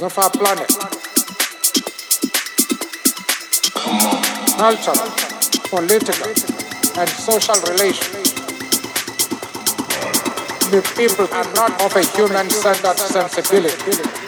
of our planet. Cultural, political, and social relations. The people are not of a human-centered sensibility.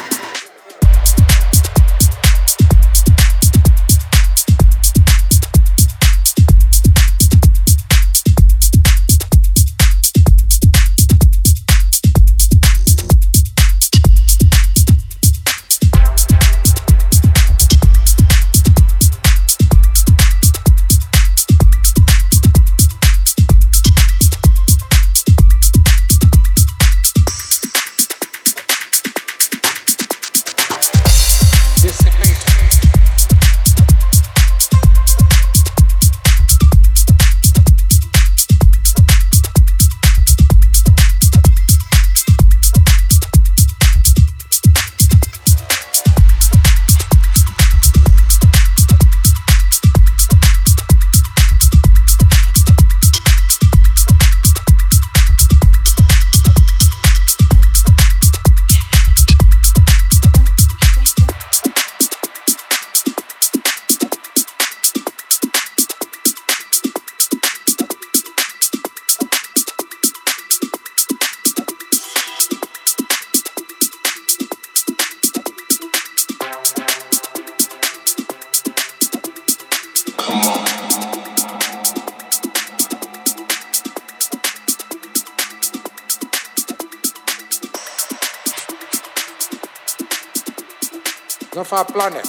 Of our planet.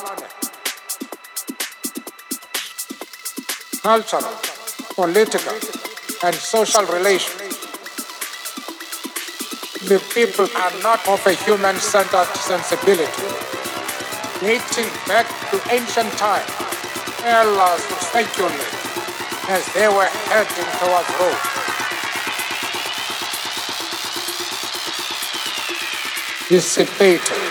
Cultural, political, and social relations. The people are not of a human-centered sensibility. Dating back to ancient times, elders speculate as they were heading towards Rome. Dissipated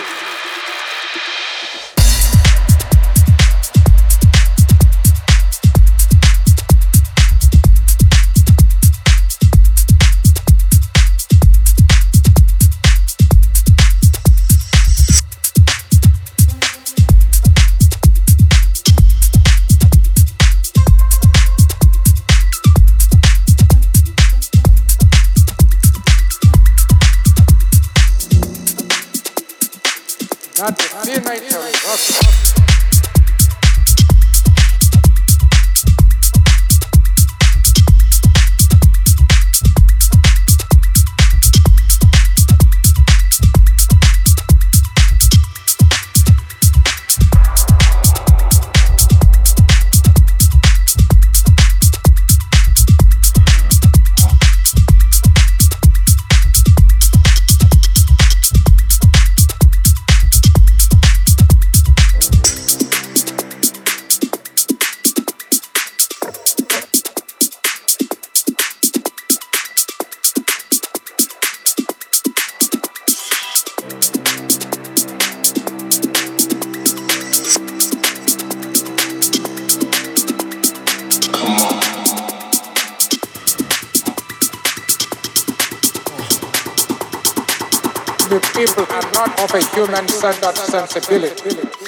the people are not of a human-centered sensibility.